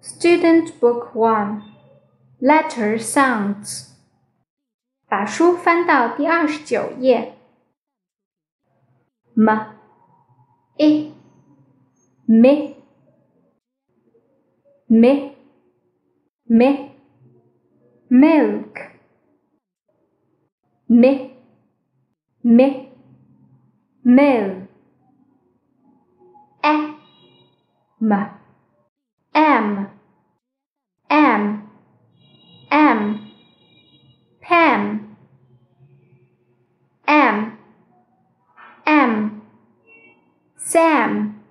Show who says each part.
Speaker 1: Student Book One Letter Sounds。把书翻到第二十九页。m i m m m milk m m mill a m m. M. M. Pam. M. M. Sam